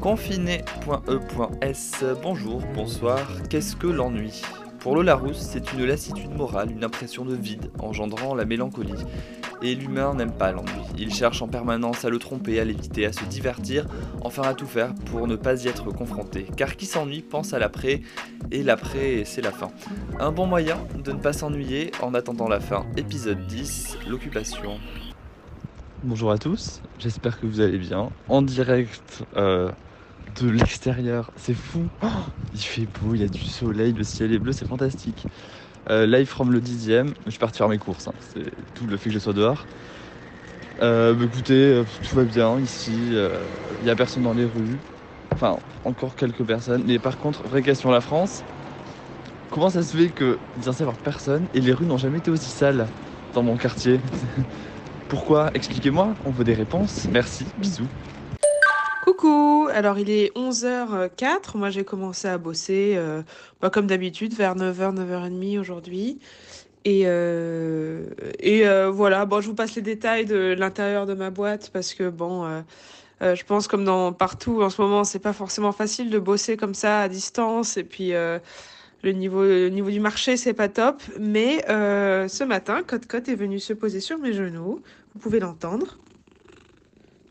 Confiné.e.s Bonjour, bonsoir, qu'est-ce que l'ennui? Pour le Larousse, c'est une lassitude morale, une impression de vide, engendrant la mélancolie. Et l'humain n'aime pas l'ennui. Il cherche en permanence à le tromper, à l'éviter, à se divertir, enfin à tout faire pour ne pas y être confronté. Car qui s'ennuie pense à l'après, et l'après, c'est la fin. Un bon moyen de ne pas s'ennuyer en attendant la fin. Épisode 10, l'occupation. Bonjour à tous, j'espère que vous allez bien. En direct euh, de l'extérieur, c'est fou. Oh, il fait beau, il y a du soleil, le ciel est bleu, c'est fantastique. Euh, live from le dixième, je suis parti faire mes courses, hein. c'est tout le fait que je sois dehors. Euh, bah, écoutez, euh, tout va bien ici, il n'y a personne dans les rues. Enfin, encore quelques personnes. Mais par contre, vraie question, la France, comment ça se fait que y avoir personne et les rues n'ont jamais été aussi sales dans mon quartier? Pourquoi? Expliquez-moi, on veut des réponses. Merci, bisous. Coucou, alors il est 11h04, moi j'ai commencé à bosser euh, bah, comme d'habitude vers 9h, 9h30 aujourd'hui. Et, euh, euh, voilà, bon, je vous passe les détails de l'intérieur de ma boîte parce que bon, je pense comme dans partout en ce moment, c'est pas forcément facile de bosser comme ça à distance et puis le niveau, le niveau du marché, c'est pas top. Mais ce matin, Cote Cote est venu se poser sur mes genoux, vous pouvez l'entendre.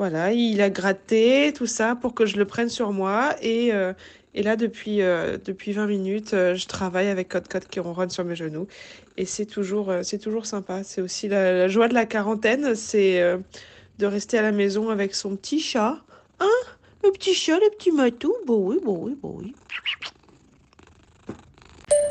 Voilà, il a gratté tout ça pour que je le prenne sur moi. Et, euh, et là, depuis, euh, depuis 20 minutes, euh, je travaille avec Code Code qui ronronne sur mes genoux. Et c'est toujours, c'est toujours sympa. C'est aussi la, joie de la quarantaine, c'est de rester à la maison avec son petit chat. Hein? Le petit chat, le petit matou? Bon oui, bon oui, bon oui.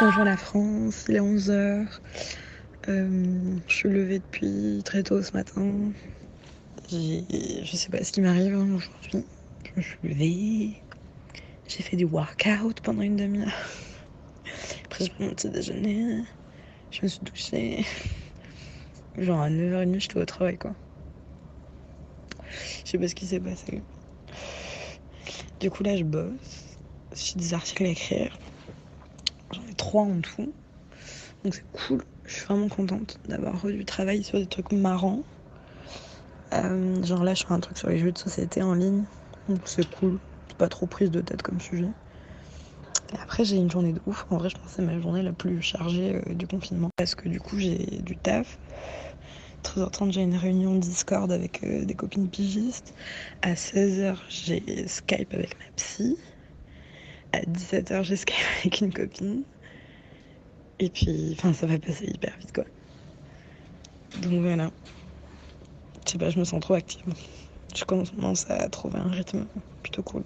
Bonjour la France, il est 11h. je suis levée depuis très tôt ce matin. Je sais pas ce qui m'arrive hein, aujourd'hui. Je me suis levée. J'ai fait du workout pendant une demi-heure. Après, j'ai pris mon petit déjeuner. Je me suis douchée. Genre à 9h30, j'étais au travail, quoi. Je sais pas ce qui s'est passé. Du coup, là, je bosse. J'ai des articles à écrire. J'en ai trois en tout. Donc, c'est cool. Je suis vraiment contente d'avoir du travail sur des trucs marrants. Euh, genre là, je fais un truc sur les jeux de société en ligne. Donc c'est cool. C'est pas trop prise de tête comme sujet. Et après, j'ai une journée de ouf. En vrai, je pense que c'est ma journée la plus chargée euh, du confinement. Parce que du coup, j'ai du taf. 13h30, j'ai une réunion Discord avec euh, des copines pigistes. À 16h, j'ai Skype avec ma psy. À 17h, j'ai Skype avec une copine. Et puis, enfin, ça va passer hyper vite, quoi. Donc voilà. Je sais pas, je me sens trop active. Je commence à trouver un rythme plutôt cool.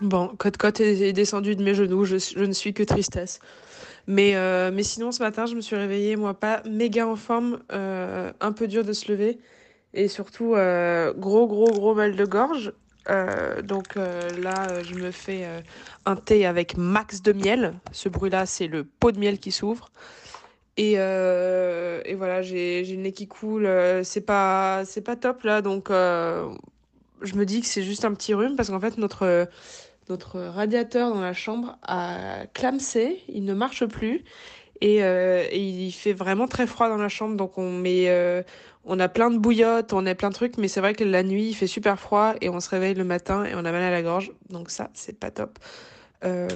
Bon, Côte Côte est descendu de mes genoux, je, ne suis que tristesse. Mais, euh, mais sinon, ce matin, je me suis réveillée, moi, pas méga en forme, euh, un peu dur de se lever. Et surtout, euh, gros, gros, gros mal de gorge. donc là, je me fais un thé avec max de miel. Ce bruit-là, c'est le pot de miel qui s'ouvre. Et, euh, et voilà, j'ai le nez qui coule. Euh, c'est pas, pas top là. Donc, euh, je me dis que c'est juste un petit rhume parce qu'en fait, notre, notre radiateur dans la chambre a clamsé. Il ne marche plus. Et, et, il fait vraiment très froid dans la chambre. Donc, on met. on a plein de bouillottes, on a plein de trucs, mais c'est vrai que la nuit, il fait super froid et on se réveille le matin et on a mal à la gorge. Donc, ça, c'est pas top. Euh,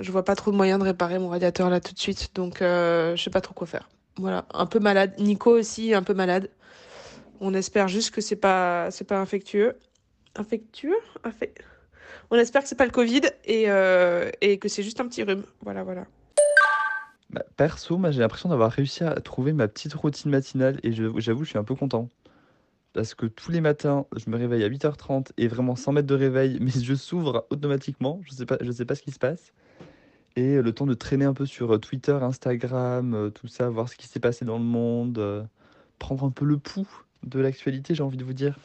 je vois pas trop de moyens de réparer mon radiateur là tout de suite, donc euh, je sais pas trop quoi faire. Voilà, un peu malade. Nico aussi, un peu malade. On espère juste que c'est pas, c'est pas infectieux. Infectueux On espère que c'est pas le Covid et, euh, et que c'est juste un petit rhume. Voilà, voilà. Bah, perso, j'ai l'impression d'avoir réussi à trouver ma petite routine matinale et j'avoue, je suis un peu content parce que tous les matins, je me réveille à 8h30 et vraiment sans mètres de réveil, mes yeux s'ouvrent automatiquement. Je sais sais pas ce qui se passe. Et le temps de traîner un peu sur euh, Twitter, Instagram, euh, tout ça, voir ce qui s'est passé dans le monde, euh, prendre un peu le pouls de l'actualité, j'ai envie de vous dire.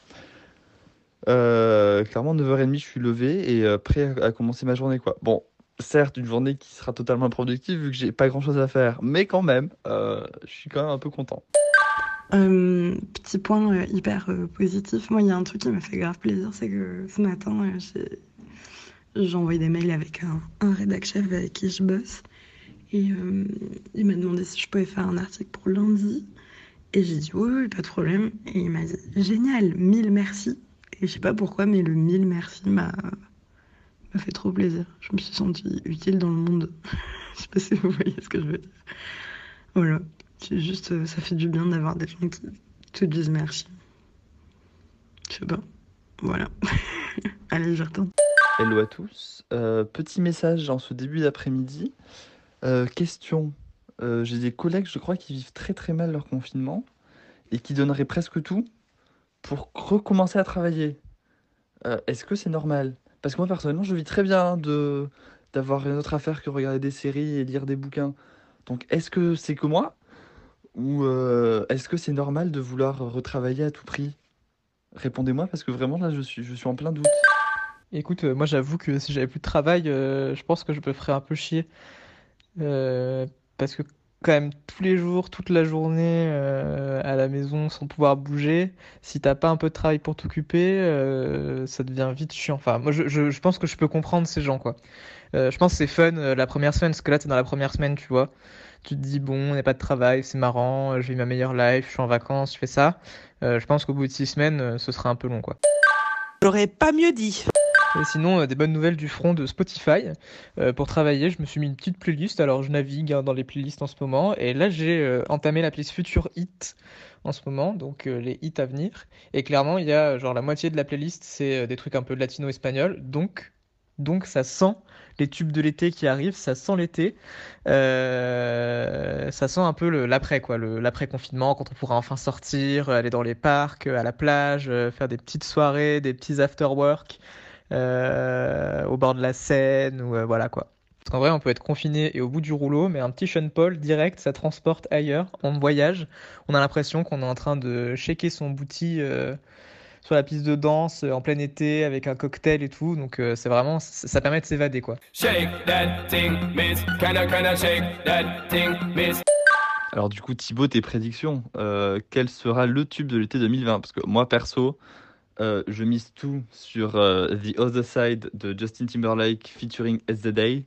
clairement, 9h30, je suis levé et prêt à, commencer ma journée. Bon, certes, une journée qui sera totalement productive vu que j'ai pas grand chose à faire, mais quand même, je suis quand même un peu content. Euh, petit point euh, hyper euh, positif, moi il y a un truc qui m'a fait grave plaisir, c'est que ce matin j'ai envoyé des mails avec un, un rédac chef avec qui je bosse et il m'a demandé si je pouvais faire un article pour lundi Et j'ai dit oui, oui, pas de problème. Et il m'a dit génial, mille merci. Et je sais pas pourquoi, mais le mille merci m'a m'a fait trop plaisir. Je me suis sentie utile dans le monde. je sais pas si vous voyez ce que je veux dire. Voilà. C'est juste, euh, ça fait du bien d'avoir des gens qui te disent merci. Je sais pas. Voilà. Allez, je retourne. Hello à tous. Euh, petit message en ce début d'après-midi. Euh, question. J'ai des collègues, je crois, qui vivent très très mal leur confinement et qui donneraient presque tout pour recommencer à travailler. Est-ce que c'est normal? Parce que moi personnellement, je vis très bien hein, de d'avoir une autre affaire que regarder des séries et lire des bouquins. Donc est-ce que c'est que moi? Ou euh, est-ce que c'est normal de vouloir retravailler à tout prix? Répondez-moi parce que vraiment là, je suis, je suis en plein doute. Écoute, euh, moi j'avoue que si j'avais plus de travail, euh, je pense que je me ferais un peu chier. Parce que quand même tous les jours, toute la journée à la maison sans pouvoir bouger, si t'as pas un peu de travail pour t'occuper, ça devient vite chiant. Enfin, moi je pense que je peux comprendre ces gens quoi. Euh, je pense que c'est fun euh, la première semaine, parce que là t'es dans la première semaine, tu vois. Tu te dis bon, on n'a pas de travail, c'est marrant, je vis ma meilleure life, je suis en vacances, je fais ça. Euh, je pense qu'au bout de six semaines, euh, ce sera un peu long quoi. J'aurais pas mieux dit. Et sinon, euh, des bonnes nouvelles du front de Spotify. Euh, pour travailler, je me suis mis une petite playlist. Alors, je navigue hein, dans les playlists en ce moment. Et là, j'ai euh, entamé la playlist Future Hit en ce moment, donc euh, les hits à venir. Et clairement, il y a genre la moitié de la playlist, c'est euh, des trucs un peu latino-espagnol. Donc, donc, ça sent les tubes de l'été qui arrivent, ça sent l'été. Euh, ça sent un peu l'après, quoi, le- l'après-confinement, quand on pourra enfin sortir, aller dans les parcs, à la plage, euh, faire des petites soirées, des petits after-work euh, au bord de la Seine, ou voilà quoi. Parce qu'en vrai, on peut être confiné et au bout du rouleau, mais un petit Sean Paul direct, ça transporte ailleurs, en voyage. On a l'impression qu'on est en train de shaker son euh, sur la piste de danse euh, en plein été avec un cocktail et tout. Donc euh, c'est vraiment, ça, ça permet de s'évader quoi. Shake that thing, miss. Kinda, kinda shake that thing, miss? Alors du coup, Thibaut, tes prédictions, euh, quel sera le tube de l'été 2020? Parce que moi, perso, euh, je mise tout sur euh, The Other Side de Justin Timberlake featuring As The Day.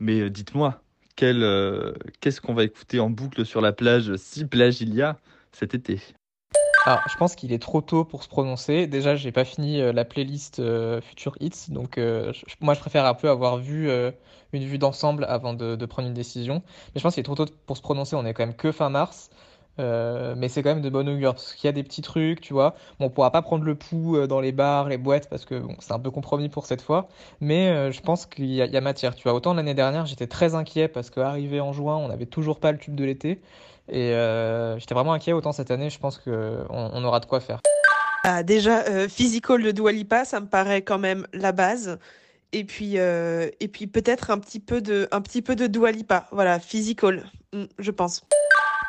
Mais euh, dites-moi, quel, euh, qu'est-ce qu'on va écouter en boucle sur la plage, si plage il y a, cet été? Alors, je pense qu'il est trop tôt pour se prononcer. Déjà, j'ai pas fini euh, la playlist euh, Future Hits, donc euh, moi je préfère un peu avoir vu une vue d'ensemble avant de, prendre une décision. Mais je pense qu'il est trop tôt pour se prononcer. On est quand même que fin mars, mais c'est quand même de bonne augure parce qu'il y a des petits trucs, tu vois. Bon, on pourra pas prendre le pouls dans les bars, les boîtes parce que c'est un peu compromis pour cette fois. Mais je pense qu'il y y a matière, tu vois. Autant l'année dernière, j'étais très inquiet parce qu'arrivé en juin, on n'avait toujours pas le tube de l'été. Et euh, j'étais vraiment inquiet. Autant cette année, je pense que on, aura de quoi faire. Ah, déjà, euh, Physical de Dua Lipa, ça me paraît quand même la base. Et puis, euh, et puis peut-être un petit peu de, un petit peu de Dua Lipa. Voilà, Physical, mm, je pense.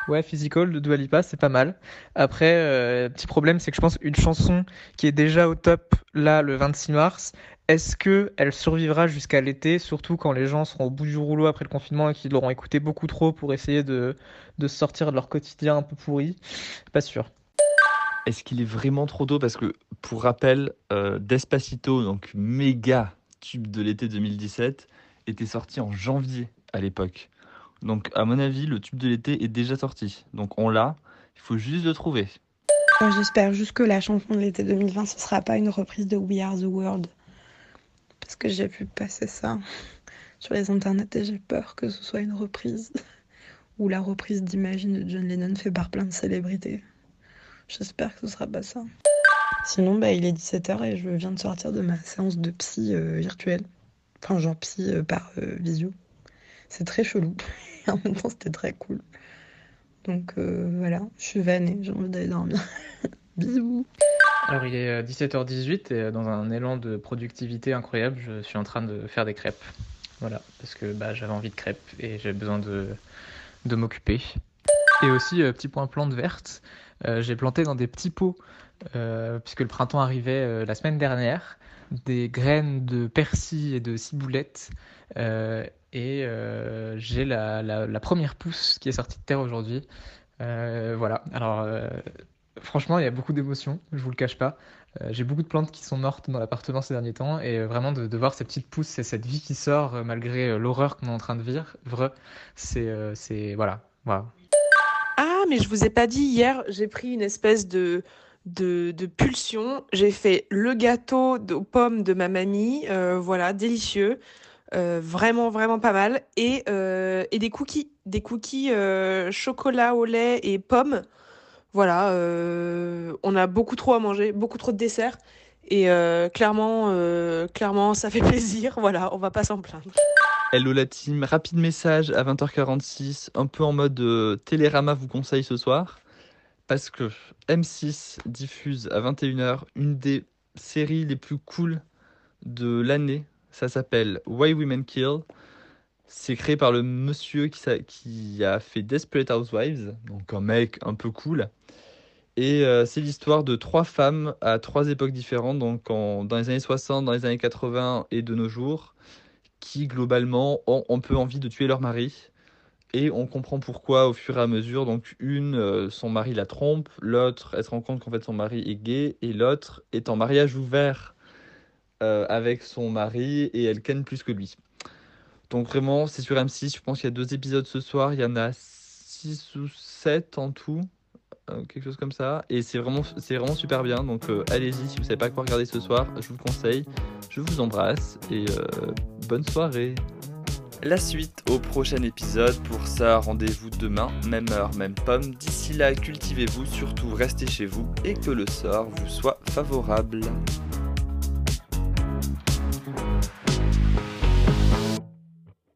Ouais, Physical de Dua Lipa, c'est pas mal. Après, euh, petit problème, c'est que je pense une chanson qui est déjà au top là le 26 mars, est-ce que elle survivra jusqu'à l'été, surtout quand les gens seront au bout du rouleau après le confinement et qu'ils l'auront écouté beaucoup trop pour essayer de, de sortir de leur quotidien un peu pourri? Pas sûr. Est-ce qu'il est vraiment trop tôt? Parce que, pour rappel, euh, Despacito, donc méga tube de l'été 2017, était sorti en janvier à l'époque. Donc, à mon avis, le tube de l'été est déjà sorti. Donc, on l'a, il faut juste le trouver. Moi, J'espère juste que la chanson de l'été 2020, ce sera pas une reprise de We Are the World. Parce que j'ai vu passer ça sur les internets et j'ai peur que ce soit une reprise. Ou la reprise d'Imagine de John Lennon fait par plein de célébrités. J'espère que ce sera pas ça. Sinon, bah, il est 17h et je viens de sortir de ma séance de psy euh, virtuelle. Enfin, genre psy euh, par euh, visio. C'est très chelou. Et en même temps, c'était très cool. Donc voilà, je suis vannée, j'ai envie d'aller dormir. Bisous. Alors il est euh, 17h18 et euh, dans un élan de productivité incroyable, je suis en train de faire des crêpes. Voilà, parce que bah, j'avais envie de crêpes et j'ai besoin de, de m'occuper. Et aussi, euh, petit point plante verte, euh, j'ai planté dans des petits pots, euh, puisque le printemps arrivait euh, la semaine dernière, des graines de persil et de ciboulette. euh, et euh, j'ai la, la, la première pousse qui est sortie de terre aujourd'hui. Euh, voilà, alors euh, franchement, il y a beaucoup d'émotions, je vous le cache pas. Euh, j'ai beaucoup de plantes qui sont mortes dans l'appartement ces derniers temps et euh, vraiment de, voir ces petites pousses et cette vie qui sort euh, malgré l'horreur qu'on est en train de vivre, c'est c'est voilà. Ah, mais je vous ai pas dit hier, j'ai pris une espèce de, de, pulsion. J'ai fait le gâteau aux pommes de ma mamie. voilà, délicieux. Vraiment, vraiment pas mal. Et, et des cookies. Des cookies chocolat au lait et pommes. Voilà, euh, on a beaucoup trop à manger, beaucoup trop de desserts. Et euh, clairement, euh, clairement, ça fait plaisir. Voilà, on va pas s'en plaindre. Hello la team, rapide message à 20h46, un peu en mode Télérama vous conseille ce soir, parce que M6 diffuse à 21h une des séries les plus cool de l'année. Ça s'appelle Why Women Kill. C'est créé par le monsieur qui, a fait Desperate Housewives, donc un mec un peu cool. Et euh, c'est l'histoire de trois femmes à trois époques différentes, donc dans les années 60, dans les années 80 et de nos jours qui globalement ont un peu envie de tuer leur mari. Et on comprend pourquoi au fur et à mesure. Donc une, euh, son mari la trompe, l'autre, elle se rend compte qu'en fait son mari est gay, et l'autre est en mariage ouvert euh, avec son mari, et elle ken plus que lui. Donc vraiment, c'est sur M6, je pense qu'il y a deux épisodes ce soir, il y en a six ou sept en tout, euh, quelque chose comme ça. Et c'est vraiment, c'est vraiment super bien, donc euh, allez-y, si vous savez pas quoi regarder ce soir, je vous le conseille. Je vous embrasse et euh, bonne soirée. La suite au prochain épisode. Pour ça, rendez-vous demain, même heure, même pomme. D'ici là, cultivez-vous, surtout restez chez vous et que le sort vous soit favorable.